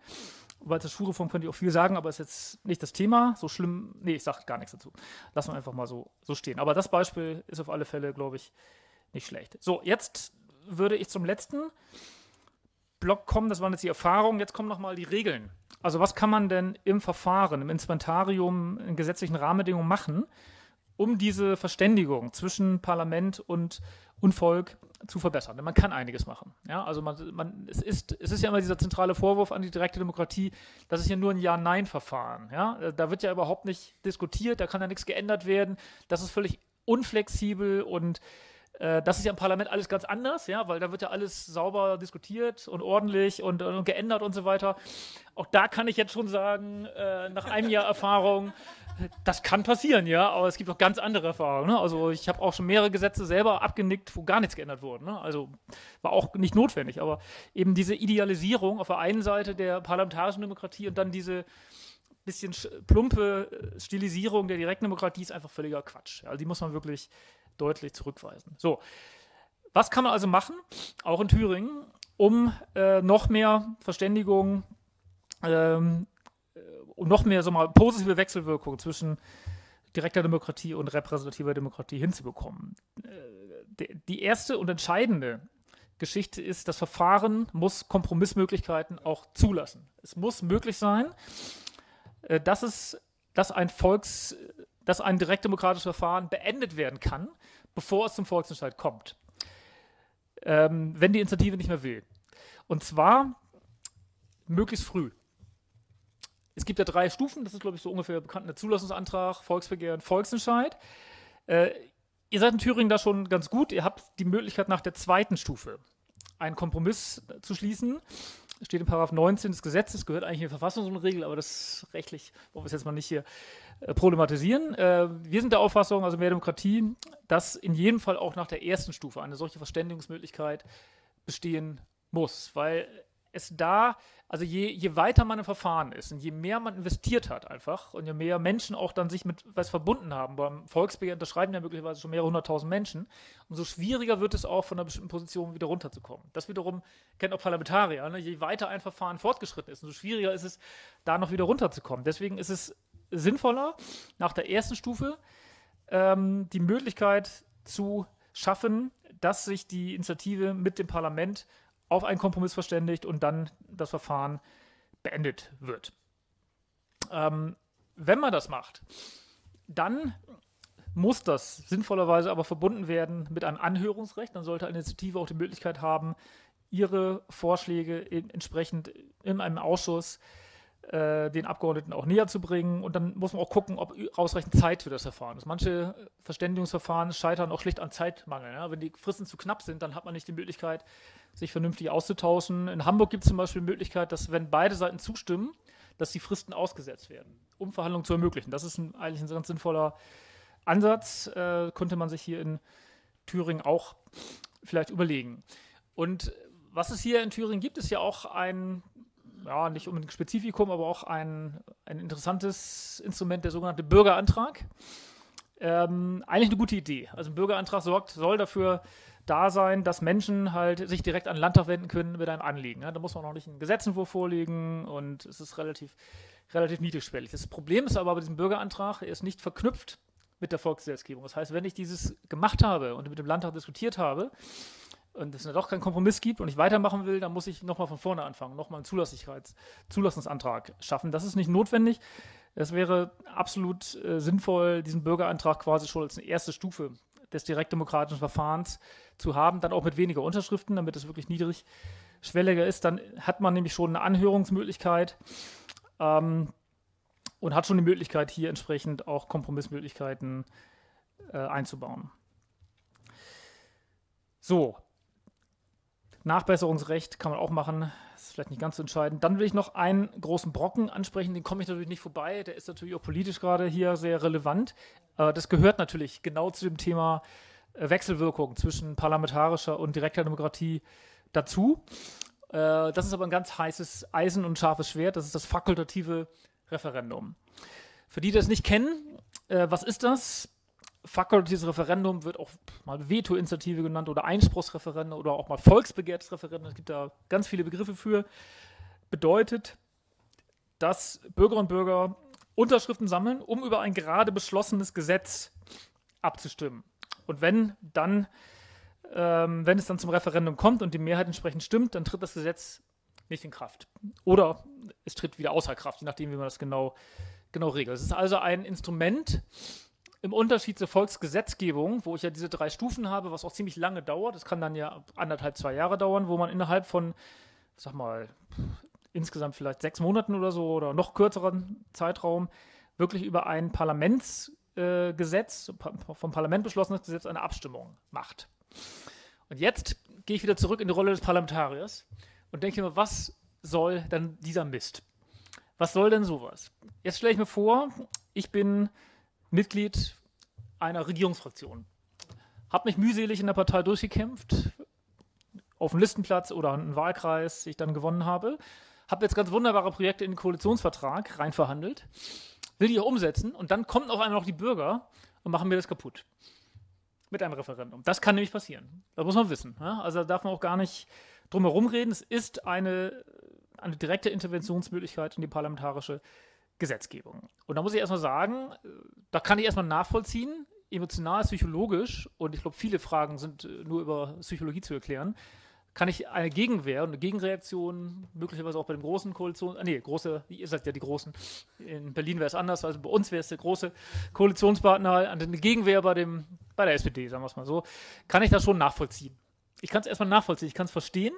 Weil zur Schulreform könnte ich auch viel sagen, aber ist jetzt nicht das Thema. So schlimm, nee, ich sage gar nichts dazu. Lassen wir einfach mal so, so stehen. Aber das Beispiel ist auf alle Fälle, glaube ich, nicht schlecht. So, jetzt würde ich zum letzten Block kommen. Das waren jetzt die Erfahrungen. Jetzt kommen nochmal die Regeln. Also was kann man denn im Verfahren, im Instrumentarium, in gesetzlichen Rahmenbedingungen machen, um diese Verständigung zwischen Parlament und, und Volk zu verbessern. Denn man kann einiges machen. Ja, also man, man, es, ist, es ist ja immer dieser zentrale Vorwurf an die direkte Demokratie, das ist ja nur ein Ja-Nein-Verfahren. Ja? Da wird ja überhaupt nicht diskutiert, da kann ja nichts geändert werden. Das ist völlig unflexibel und äh, das ist ja im Parlament alles ganz anders, ja, weil da wird ja alles sauber diskutiert und ordentlich und, und geändert und so weiter. Auch da kann ich jetzt schon sagen, äh, nach einem Jahr Erfahrung, das kann passieren, ja, aber es gibt auch ganz andere Erfahrungen. Ne? Also ich habe auch schon mehrere Gesetze selber abgenickt, wo gar nichts geändert wurde. Ne? Also war auch nicht notwendig, aber eben diese Idealisierung auf der einen Seite der parlamentarischen Demokratie und dann diese bisschen plumpe äh, Stilisierung der direkten Demokratie ist einfach völliger Quatsch. Also die muss man wirklich deutlich zurückweisen. So, was kann man also machen, auch in Thüringen, um äh, noch mehr Verständigung ähm, und noch mehr so mal positive Wechselwirkung zwischen direkter Demokratie und repräsentativer Demokratie hinzubekommen. Äh, die erste und entscheidende Geschichte ist, das Verfahren muss Kompromissmöglichkeiten auch zulassen. Es muss möglich sein, äh, dass es, dass ein Volks, dass ein direktdemokratisches Verfahren beendet werden kann, bevor es zum Volksentscheid kommt. Ähm, wenn die Initiative nicht mehr will. Und zwar möglichst früh es gibt ja drei Stufen, das ist, glaube ich, so ungefähr bekannt, der Zulassungsantrag, Volksbegehren, Volksentscheid. Äh, ihr seid in Thüringen da schon ganz gut. Ihr habt die Möglichkeit, nach der zweiten Stufe einen Kompromiss zu schließen. Steht in Paragraph 19 des Gesetzes, gehört eigentlich in die Verfassung so eine Regel, aber das rechtlich, wollen wir es jetzt mal nicht hier äh, problematisieren. Äh, wir sind der Auffassung, also mehr Demokratie, dass in jedem Fall auch nach der ersten Stufe eine solche Verständigungsmöglichkeit bestehen muss, weil es da, also je, je weiter man im Verfahren ist und je mehr man investiert hat einfach und je mehr Menschen auch dann sich mit was verbunden haben, beim Volksbegehren unterschreiben ja möglicherweise schon mehrere hunderttausend Menschen, umso schwieriger wird es auch von einer bestimmten Position wieder runterzukommen. Das wiederum kennt auch Parlamentarier, ne? je weiter ein Verfahren fortgeschritten ist, umso schwieriger ist es, da noch wieder runterzukommen. Deswegen ist es sinnvoller, nach der ersten Stufe ähm, die Möglichkeit zu schaffen, dass sich die Initiative mit dem Parlament auf einen Kompromiss verständigt und dann das Verfahren beendet wird. Ähm, wenn man das macht, dann muss das sinnvollerweise aber verbunden werden mit einem Anhörungsrecht. Dann sollte eine Initiative auch die Möglichkeit haben, ihre Vorschläge entsprechend in einem Ausschuss äh, den Abgeordneten auch näher zu bringen. Und dann muss man auch gucken, ob ausreichend Zeit für das Verfahren ist. Manche Verständigungsverfahren scheitern auch schlicht an Zeitmangel. Ja? Wenn die Fristen zu knapp sind, dann hat man nicht die Möglichkeit, sich vernünftig auszutauschen. In Hamburg gibt es zum Beispiel die Möglichkeit, dass wenn beide Seiten zustimmen, dass die Fristen ausgesetzt werden, um Verhandlungen zu ermöglichen. Das ist ein, eigentlich ein ganz sinnvoller Ansatz. Äh, könnte man sich hier in Thüringen auch vielleicht überlegen. Und was es hier in Thüringen gibt, ist ja auch ein ja, nicht unbedingt Spezifikum, aber auch ein, ein interessantes Instrument, der sogenannte Bürgerantrag. Ähm, eigentlich eine gute Idee. Also ein Bürgerantrag sorgt, soll dafür da sein, dass Menschen halt sich direkt an den Landtag wenden können mit einem Anliegen. Ja, da muss man noch nicht einen Gesetzentwurf vorlegen und es ist relativ, relativ niedrigschwellig. Das Problem ist aber bei diesem Bürgerantrag, er ist nicht verknüpft mit der Volksgesetzgebung. Das heißt, wenn ich dieses gemacht habe und mit dem Landtag diskutiert habe, und es doch keinen Kompromiss gibt und ich weitermachen will, dann muss ich nochmal von vorne anfangen, nochmal einen Zulassigkeits Zulassungsantrag schaffen. Das ist nicht notwendig. Es wäre absolut äh, sinnvoll, diesen Bürgerantrag quasi schon als eine erste Stufe des direktdemokratischen Verfahrens zu haben, dann auch mit weniger Unterschriften, damit es wirklich niedrigschwelliger ist. Dann hat man nämlich schon eine Anhörungsmöglichkeit ähm, und hat schon die Möglichkeit, hier entsprechend auch Kompromissmöglichkeiten äh, einzubauen. So, Nachbesserungsrecht kann man auch machen, ist vielleicht nicht ganz so entscheidend. Dann will ich noch einen großen Brocken ansprechen, den komme ich natürlich nicht vorbei. Der ist natürlich auch politisch gerade hier sehr relevant. Äh, das gehört natürlich genau zu dem Thema äh, Wechselwirkung zwischen parlamentarischer und direkter Demokratie dazu. Äh, das ist aber ein ganz heißes Eisen und scharfes Schwert. Das ist das fakultative Referendum. Für die, die das nicht kennen, was ist das? Fakultatives Referendum wird auch mal Veto-Initiative genannt oder Einspruchsreferendum oder auch mal volksbegehrtes Referendum. Es gibt da ganz viele Begriffe für. Bedeutet, dass Bürger und Bürger Unterschriften sammeln, um über ein gerade beschlossenes Gesetz abzustimmen. Und wenn dann, ähm, wenn es dann zum Referendum kommt und die Mehrheit entsprechend stimmt, dann tritt das Gesetz nicht in Kraft. Oder es tritt wieder außer Kraft, je nachdem, wie man das genau, genau regelt. Es ist also ein Instrument, im Unterschied zur Volksgesetzgebung, wo ich ja diese drei Stufen habe, was auch ziemlich lange dauert, das kann dann ja anderthalb, zwei Jahre dauern, wo man innerhalb von, sag mal, insgesamt vielleicht sechs Monaten oder so oder noch kürzeren Zeitraum wirklich über ein Parlamentsgesetz, äh, vom Parlament beschlossenes Gesetz, eine Abstimmung macht. Und jetzt gehe ich wieder zurück in die Rolle des Parlamentariers und denke mir, was soll denn dieser Mist? Was soll denn sowas? Jetzt stelle ich mir vor, ich bin Mitglied einer Regierungsfraktion. Habe mich mühselig in der Partei durchgekämpft, auf einen Listenplatz oder einen Wahlkreis, den ich dann gewonnen habe. Habe jetzt ganz wunderbare Projekte in den Koalitionsvertrag reinverhandelt, will die auch umsetzen und dann kommen auf einmal noch die Bürger und machen mir das kaputt. Mit einem Referendum. Das kann nämlich passieren. Das muss man wissen. Ja? Also da darf man auch gar nicht drum herum reden. Es ist eine, eine direkte Interventionsmöglichkeit in die parlamentarische Gesetzgebung. Und da muss ich erstmal sagen, da kann ich erstmal nachvollziehen, emotional, psychologisch, und ich glaube, viele Fragen sind äh, nur über Psychologie zu erklären, kann ich eine Gegenwehr und eine Gegenreaktion, möglicherweise auch bei dem großen Koalition, ah, nee, große, ihr seid ja die Großen, in Berlin wäre es anders, also bei uns wäre es der große Koalitionspartner, eine Gegenwehr bei, dem, bei der SPD, sagen wir es mal so, kann ich das schon nachvollziehen. Ich kann es erstmal nachvollziehen, ich kann es verstehen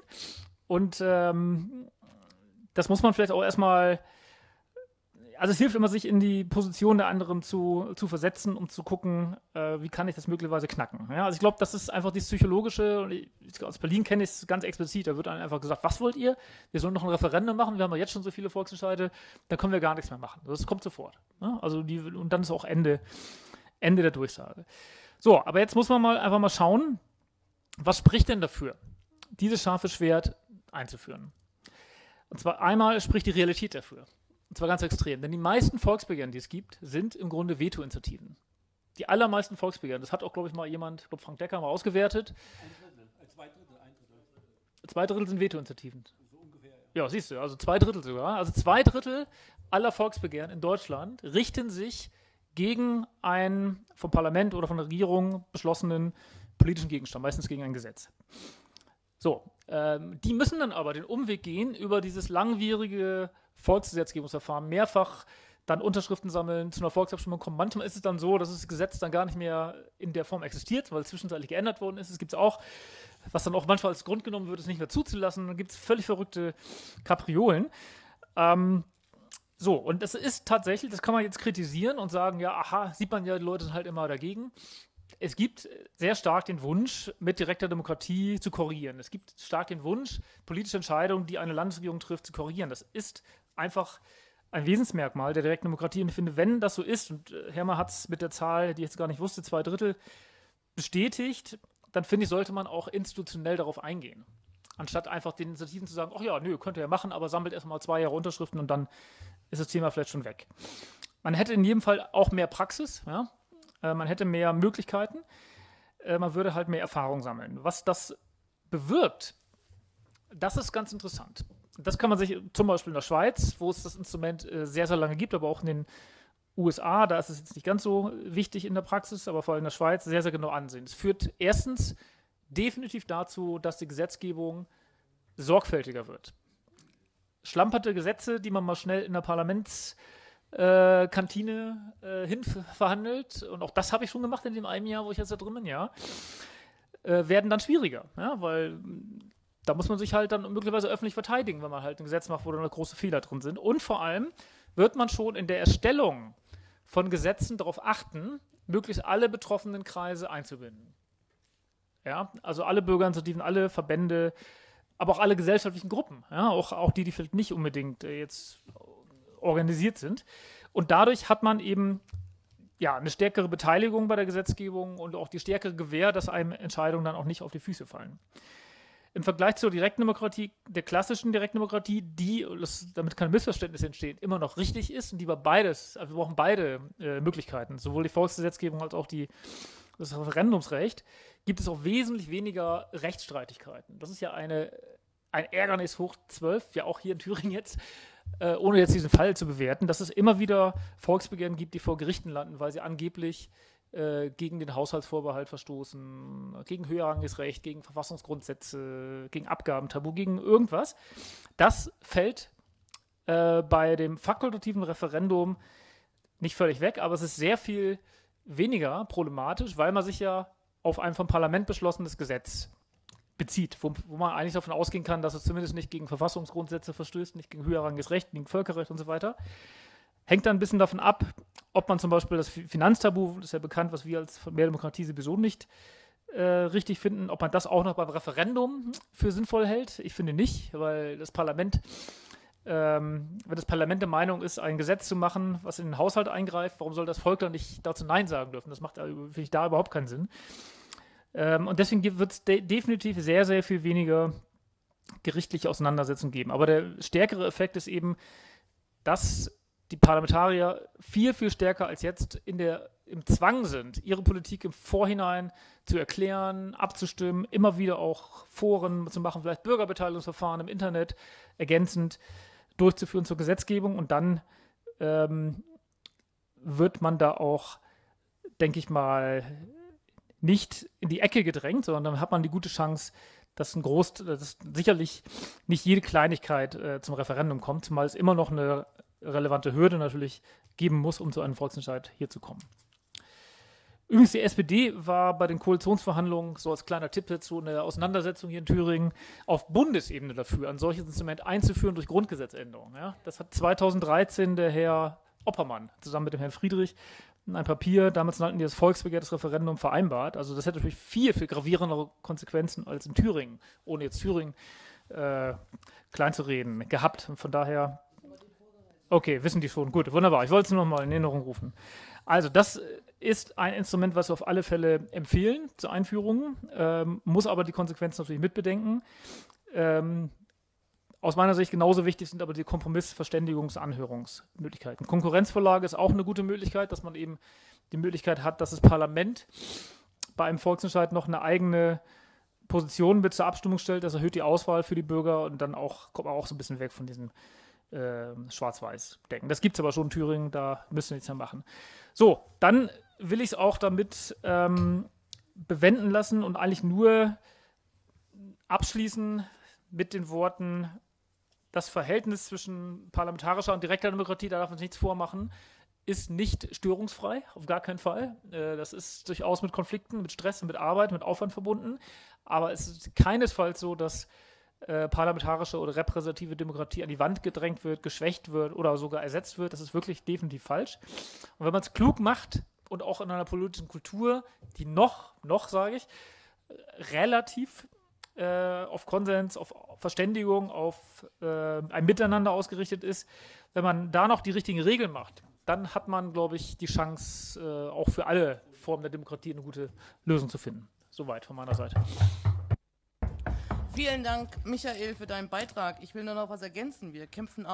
und ähm, das muss man vielleicht auch erstmal also es hilft immer, sich in die Position der anderen zu, zu versetzen, um zu gucken, äh, wie kann ich das möglicherweise knacken. Ja, also ich glaube, das ist einfach das Psychologische, und ich, aus Berlin kenne ich es ganz explizit, da wird dann einfach gesagt, was wollt ihr? Wir sollen noch ein Referendum machen, wir haben ja jetzt schon so viele Volksentscheide, dann können wir gar nichts mehr machen. Das kommt sofort. Ja, also die, und dann ist auch Ende, Ende der Durchsage. So, aber jetzt muss man mal einfach mal schauen, was spricht denn dafür, dieses scharfe Schwert einzuführen? Und zwar einmal spricht die Realität dafür. Und zwar ganz extrem. Denn die meisten Volksbegehren, die es gibt, sind im Grunde Veto-Initiativen. Die allermeisten Volksbegehren, das hat auch, glaube ich, mal jemand, ich glaube, Frank Decker mal ausgewertet. Ein Drittel, äh, zwei Drittel, ein Drittel. Zwei Drittel sind Veto-Initiativen. So ungefähr, ja. Ja, siehst du, also zwei Drittel sogar. Also zwei Drittel aller Volksbegehren in Deutschland richten sich gegen einen vom Parlament oder von der Regierung beschlossenen politischen Gegenstand, meistens gegen ein Gesetz. So, ähm, die müssen dann aber den Umweg gehen über dieses langwierige Volksgesetzgebungsverfahren, mehrfach dann Unterschriften sammeln, zu einer Volksabstimmung kommen. Manchmal ist es dann so, dass das Gesetz dann gar nicht mehr in der Form existiert, weil es zwischenzeitlich geändert worden ist. Es gibt es auch, was dann auch manchmal als Grund genommen wird, es nicht mehr zuzulassen. Dann gibt es völlig verrückte Kapriolen. Ähm, So, und das ist tatsächlich, das kann man jetzt kritisieren und sagen, ja, aha, sieht man ja, die Leute sind halt immer dagegen. Es gibt sehr stark den Wunsch, mit direkter Demokratie zu korrigieren. Es gibt stark den Wunsch, politische Entscheidungen, die eine Landesregierung trifft, zu korrigieren. Das ist einfach ein Wesensmerkmal der direkten Demokratie. Und ich finde, wenn das so ist, und äh, Hermer hat es mit der Zahl, die ich jetzt gar nicht wusste, zwei Drittel bestätigt, dann finde ich, sollte man auch institutionell darauf eingehen. Anstatt einfach den Initiativen zu sagen, ach ja, nö, könnt ihr ja machen, aber sammelt erstmal zwei Jahre Unterschriften und dann ist das Thema vielleicht schon weg. Man hätte in jedem Fall auch mehr Praxis, ja? Äh, man hätte mehr Möglichkeiten, äh, man würde halt mehr Erfahrung sammeln. Was das bewirkt, das ist ganz interessant. Das kann man sich zum Beispiel in der Schweiz, wo es das Instrument äh, sehr, sehr lange gibt, aber auch in den USA, da ist es jetzt nicht ganz so wichtig in der Praxis, aber vor allem in der Schweiz sehr, sehr genau ansehen. Es führt erstens definitiv dazu, dass die Gesetzgebung sorgfältiger wird. Schlamperte Gesetze, die man mal schnell in der Parlamentskantine äh, äh, hin und auch das habe ich schon gemacht in dem einen Jahr, wo ich jetzt da drin bin, ja, äh, werden dann schwieriger, ja, weil da muss man sich halt dann möglicherweise öffentlich verteidigen, wenn man halt ein Gesetz macht, wo dann große Fehler drin sind. Und vor allem wird man schon in der Erstellung von Gesetzen darauf achten, möglichst alle betroffenen Kreise einzubinden. Ja, also alle Bürgerinitiativen, alle Verbände, aber auch alle gesellschaftlichen Gruppen, ja, auch, auch die, die vielleicht nicht unbedingt äh, jetzt organisiert sind. Und dadurch hat man eben ja, eine stärkere Beteiligung bei der Gesetzgebung und auch die stärkere Gewähr, dass einem Entscheidungen dann auch nicht auf die Füße fallen im Vergleich zur Direktdemokratie, der klassischen Direktdemokratie, die, das, damit kein Missverständnis entsteht, immer noch richtig ist und die wir beides, also wir brauchen beide äh, Möglichkeiten, sowohl die Volksgesetzgebung als auch die, das Referendumsrecht, gibt es auch wesentlich weniger Rechtsstreitigkeiten. Das ist ja eine, ein Ärgernis hoch 12, ja auch hier in Thüringen jetzt, äh, ohne jetzt diesen Fall zu bewerten, dass es immer wieder Volksbegehren gibt, die vor Gerichten landen, weil sie angeblich äh, gegen den Haushaltsvorbehalt verstoßen, gegen höherrangiges Recht, gegen Verfassungsgrundsätze, gegen Abgabentabu, gegen irgendwas. Das fällt äh, bei dem fakultativen Referendum nicht völlig weg, aber es ist sehr viel weniger problematisch, weil man sich ja auf ein vom Parlament beschlossenes Gesetz bezieht, wo, wo, man eigentlich davon ausgehen kann, dass es zumindest nicht gegen Verfassungsgrundsätze verstößt, nicht gegen höherrangiges Recht, gegen Völkerrecht und so weiter. Hängt dann ein bisschen davon ab, ob man zum Beispiel das Finanztabu, das ist ja bekannt, was wir als Mehr Demokratie sowieso nicht äh, richtig finden, ob man das auch noch beim Referendum für sinnvoll hält. Ich finde nicht, weil das Parlament, ähm, wenn das Parlament der Meinung ist, ein Gesetz zu machen, was in den Haushalt eingreift, warum soll das Volk dann nicht dazu Nein sagen dürfen? Das macht, finde ich, da überhaupt keinen Sinn. Ähm, und deswegen wird es de definitiv sehr, sehr viel weniger gerichtliche Auseinandersetzungen geben. Aber der stärkere Effekt ist eben, dass die Parlamentarier viel, viel stärker als jetzt in der, im Zwang sind, ihre Politik im Vorhinein zu erklären, abzustimmen, immer wieder auch Foren zu machen, vielleicht Bürgerbeteiligungsverfahren im Internet ergänzend durchzuführen zur Gesetzgebung. Und dann ähm, wird man da auch, denke ich mal, nicht in die Ecke gedrängt, sondern dann hat man die gute Chance, dass ein Groß, dass sicherlich nicht jede Kleinigkeit äh, zum Referendum kommt, zumal es immer noch eine relevante Hürde natürlich geben muss, um zu einem Volksentscheid hier zu kommen. Übrigens, die SPD war bei den Koalitionsverhandlungen, so als kleiner Tipp dazu, eine Auseinandersetzung hier in Thüringen auf Bundesebene dafür, ein solches Instrument einzuführen durch Grundgesetzänderung. Ja? Das hat 2013 der Herr Oppermann zusammen mit dem Herrn Friedrich ein Papier, damals nannten die das Volksbegehrtes Referendum vereinbart. Also das hätte natürlich viel, viel gravierendere Konsequenzen als in Thüringen, ohne jetzt Thüringen äh, klein zu reden, gehabt. Und von daher Okay, wissen die schon. Gut, wunderbar. Ich wollte es nur noch mal in Erinnerung rufen. Also, das ist ein Instrument, was wir auf alle Fälle empfehlen zur Einführung, ähm, muss aber die Konsequenzen natürlich mitbedenken. Ähm, aus meiner Sicht genauso wichtig sind aber die Kompromiss-, Verständigungs-, Anhörungsmöglichkeiten. Konkurrenzvorlage ist auch eine gute Möglichkeit, dass man eben die Möglichkeit hat, dass das Parlament bei einem Volksentscheid noch eine eigene Position mit zur Abstimmung stellt. Das erhöht die Auswahl für die Bürger und dann auch kommt man auch so ein bisschen weg von diesen äh, schwarz-weiß denken. Das gibt es aber schon in Thüringen, da müssen wir nichts mehr machen. So, dann will ich es auch damit ähm, bewenden lassen und eigentlich nur abschließen mit den Worten, das Verhältnis zwischen parlamentarischer und direkter Demokratie, da darf man sich nichts vormachen, ist nicht störungsfrei, auf gar keinen Fall. Äh, das ist durchaus mit Konflikten, mit Stress, mit Arbeit, mit Aufwand verbunden. Aber es ist keinesfalls so, dass äh, parlamentarische oder repräsentative Demokratie an die Wand gedrängt wird, geschwächt wird oder sogar ersetzt wird. Das ist wirklich definitiv falsch. Und wenn man es klug macht und auch in einer politischen Kultur, die noch, noch sage ich, relativ äh, auf Konsens, auf Verständigung, auf äh, ein Miteinander ausgerichtet ist, wenn man da noch die richtigen Regeln macht, dann hat man, glaube ich, die Chance, äh, auch für alle Formen der Demokratie eine gute Lösung zu finden. Soweit von meiner Seite. Vielen Dank, Michael, für deinen Beitrag. Ich will nur noch was ergänzen. Wir kämpfen auch